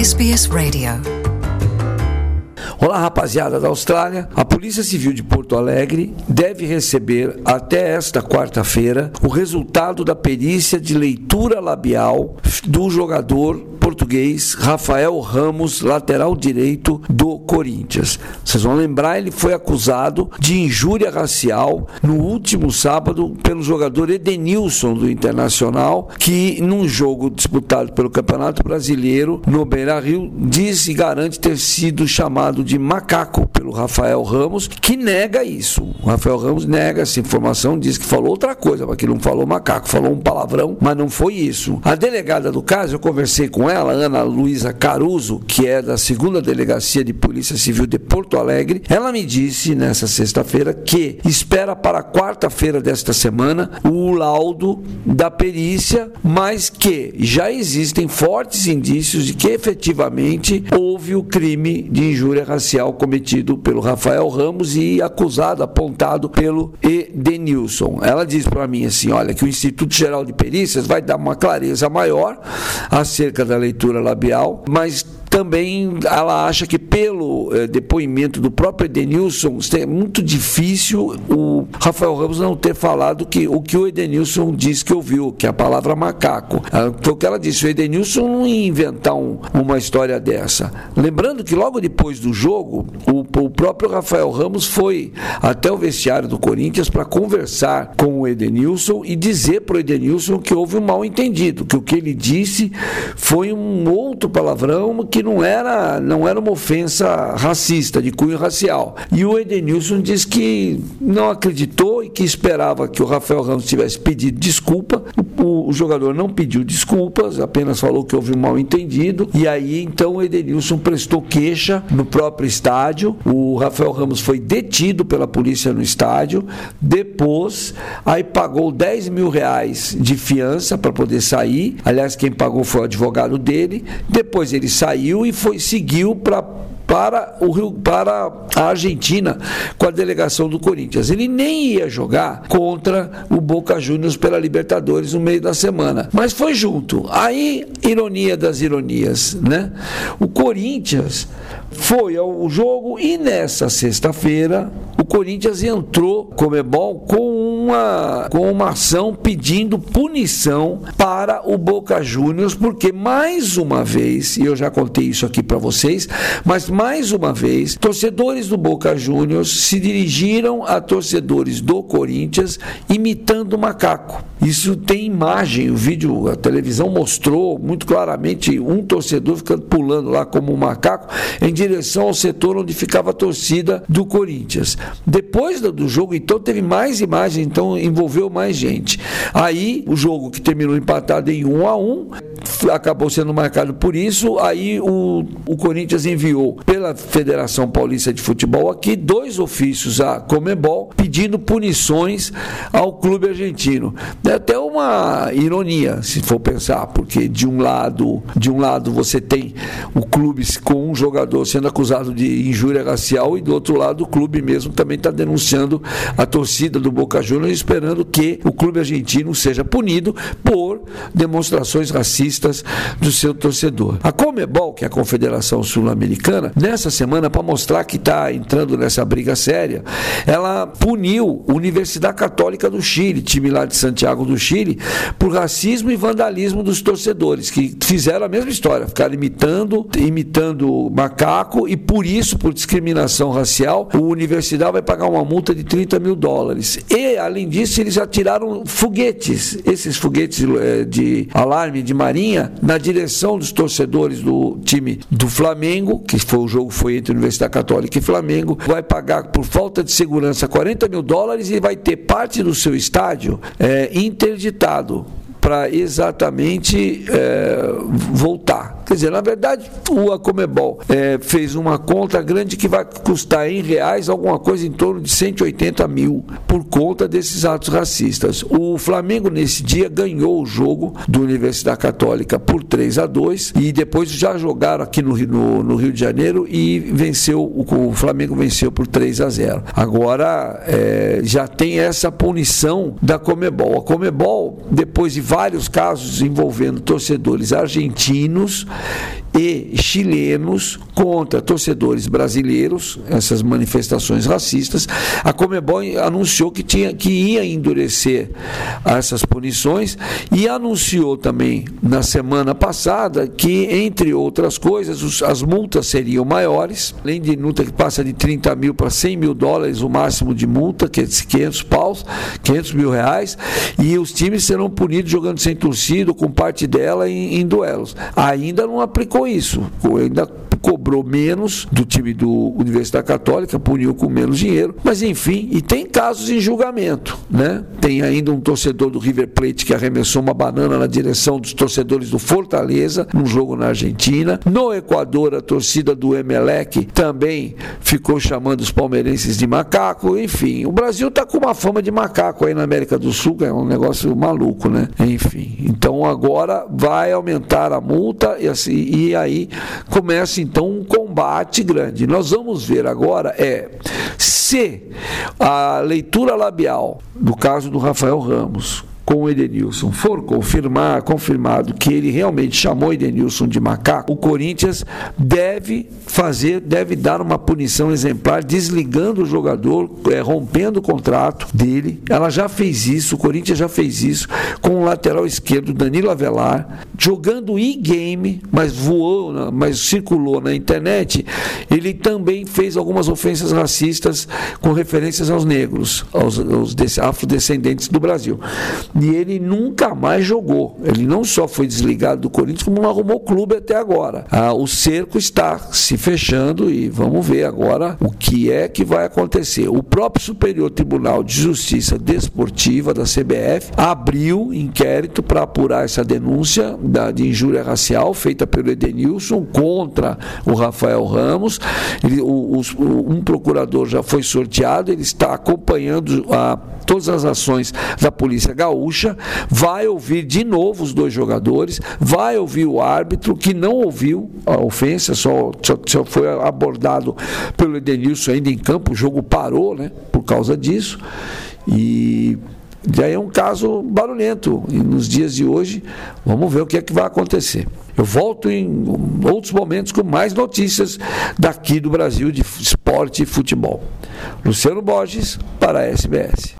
SBS Radio. Olá, rapaziada da Austrália. A Polícia Civil de Porto Alegre deve receber até esta quarta-feira o resultado da perícia de leitura labial do jogador português Rafael Ramos, lateral direito do Corinthians. Vocês vão lembrar, ele foi acusado de injúria racial no último sábado pelo jogador Edenilson do Internacional, que num jogo disputado pelo Campeonato Brasileiro no Beira-Rio diz e garante ter sido chamado de macaco pelo Rafael Ramos, que nega isso. O Rafael Ramos nega essa informação, diz que falou outra coisa, mas que não falou macaco, falou um palavrão, mas não foi isso. A delegada do caso, eu conversei com ela, Ana Luísa Caruso, que é da segunda delegacia de Polícia Civil de Porto Alegre, ela me disse nessa sexta-feira que espera para quarta-feira desta semana o laudo da perícia, mas que já existem fortes indícios de que efetivamente houve o crime de injúria racial cometido pelo Rafael Ramos e acusado, apontado pelo Edenilson. Ela diz para mim assim: olha, que o Instituto Geral de Perícias vai dar uma clareza maior acerca da leitura labial, mas também ela acha que pelo eh, depoimento do próprio Edenilson é muito difícil o Rafael Ramos não ter falado que o que o Edenilson disse que ouviu, que é a palavra macaco. Ah, foi o que ela disse, o Edenilson não ia inventar um, uma história dessa. Lembrando que logo depois do jogo, o, o próprio Rafael Ramos foi até o vestiário do Corinthians para conversar com o Edenilson e dizer para o Edenilson que houve um mal entendido, que o que ele disse foi um outro palavrão que não era, não era uma ofensa racista, de cunho racial. E o Edenilson disse que não acreditou e que esperava que o Rafael Ramos tivesse pedido desculpa. O, o jogador não pediu desculpas, apenas falou que houve um mal entendido. E aí então o Edenilson prestou queixa no próprio estádio. O Rafael Ramos foi detido pela polícia no estádio. Depois, aí pagou 10 mil reais de fiança para poder sair. Aliás, quem pagou foi o advogado dele. Depois ele saiu e foi seguiu para para o Rio, para a Argentina com a delegação do Corinthians. Ele nem ia jogar contra o Boca Juniors pela Libertadores no meio da semana, mas foi junto. Aí, ironia das ironias, né? O Corinthians foi ao jogo e nessa sexta-feira o Corinthians entrou Comebol com uma com uma ação pedindo punição para o Boca Juniors porque mais uma vez, e eu já contei isso aqui para vocês, mas mais uma vez, torcedores do Boca Juniors se dirigiram a torcedores do Corinthians imitando macaco. Isso tem imagem, o vídeo, a televisão mostrou muito claramente um torcedor ficando pulando lá como um macaco em direção ao setor onde ficava a torcida do Corinthians. Depois do jogo, então, teve mais imagens, então envolveu mais gente. Aí, o jogo que terminou empatado em 1 a 1 acabou sendo marcado por isso. Aí, o, o Corinthians enviou pela Federação Paulista de Futebol aqui dois ofícios à Comebol pedindo punições ao clube argentino. Até uma ironia, se for pensar, porque de um lado, de um lado você tem o clube com um jogador sendo acusado de injúria racial e do outro lado o clube mesmo também está denunciando a torcida do Boca Juniors esperando que o clube argentino seja punido por demonstrações racistas do seu torcedor. A Comebol, que é a Confederação Sul-Americana, nessa semana para mostrar que está entrando nessa briga séria, ela puniu a Universidade Católica do Chile, time lá de Santiago do Chile por racismo e vandalismo dos torcedores, que fizeram a mesma história, ficaram imitando, imitando macaco e por isso, por discriminação racial, a universidade vai pagar uma multa de 30 mil dólares. E, além disso, eles já tiraram foguetes, esses foguetes eh, de alarme de marinha, na direção dos torcedores do time do Flamengo, que foi o jogo foi entre Universidade Católica e Flamengo, vai pagar por falta de segurança 40 mil dólares e vai ter parte do seu estádio é, interditado para exatamente é, voltar. Quer dizer, na verdade, o Acomebol é, fez uma conta grande que vai custar em reais alguma coisa em torno de 180 mil por conta desses atos racistas. O Flamengo, nesse dia, ganhou o jogo do Universidade Católica por 3 a 2 e depois já jogaram aqui no, no, no Rio de Janeiro e venceu, o, o, Flamengo venceu por 3 a 0. Agora é, já tem essa punição da Comebol. A Comebol, depois de vários casos envolvendo torcedores argentinos, e chilenos contra torcedores brasileiros, essas manifestações racistas. A Comebol anunciou que, tinha, que ia endurecer essas punições e anunciou também na semana passada que, entre outras coisas, os, as multas seriam maiores, além de multa que passa de 30 mil para 100 mil dólares, o máximo de multa, que é de 500 paus, 500 mil reais, e os times serão punidos jogando sem torcida, com parte dela em, em duelos. Ainda não aplicou isso, ainda cobrou menos do time do Universidade Católica, puniu com menos dinheiro, mas enfim, e tem casos em julgamento, né? Tem ainda um torcedor do River Plate que arremessou uma banana na direção dos torcedores do Fortaleza, num jogo na Argentina. No Equador, a torcida do Emelec também ficou chamando os palmeirenses de macaco, enfim, o Brasil está com uma fama de macaco aí na América do Sul, é um negócio maluco, né? Enfim, então agora vai aumentar a multa e, assim, e aí começa então um combate grande. Nós vamos ver agora é se a leitura labial do caso do Rafael Ramos com o Edenilson for confirmar, confirmado que ele realmente chamou Edenilson de macaco, o Corinthians deve fazer, deve dar uma punição exemplar, desligando o jogador, é, rompendo o contrato dele. Ela já fez isso, o Corinthians já fez isso com o lateral esquerdo Danilo Avelar, jogando e-game, mas voou, mas circulou na internet. Ele também fez algumas ofensas racistas com referências aos negros, aos, aos afrodescendentes do Brasil e ele nunca mais jogou. Ele não só foi desligado do Corinthians, como não arrumou clube até agora. Ah, o cerco está se fechando e vamos ver agora o que é que vai acontecer. O próprio Superior Tribunal de Justiça Desportiva da CBF abriu inquérito para apurar essa denúncia da, de injúria racial feita pelo Edenilson contra o Rafael Ramos. Ele, o, um procurador já foi sorteado, ele está acompanhando a, todas as ações da Polícia Gaúcha Gaúcha, vai ouvir de novo os dois jogadores, vai ouvir o árbitro que não ouviu a ofensa, só, só, só foi abordado pelo Edenilson ainda em campo, o jogo parou né, por causa disso. E aí é um caso barulhento. E nos dias de hoje, vamos ver o que é que vai acontecer. Eu volto em outros momentos com mais notícias daqui do Brasil de esporte e futebol. Luciano Borges, para a SBS.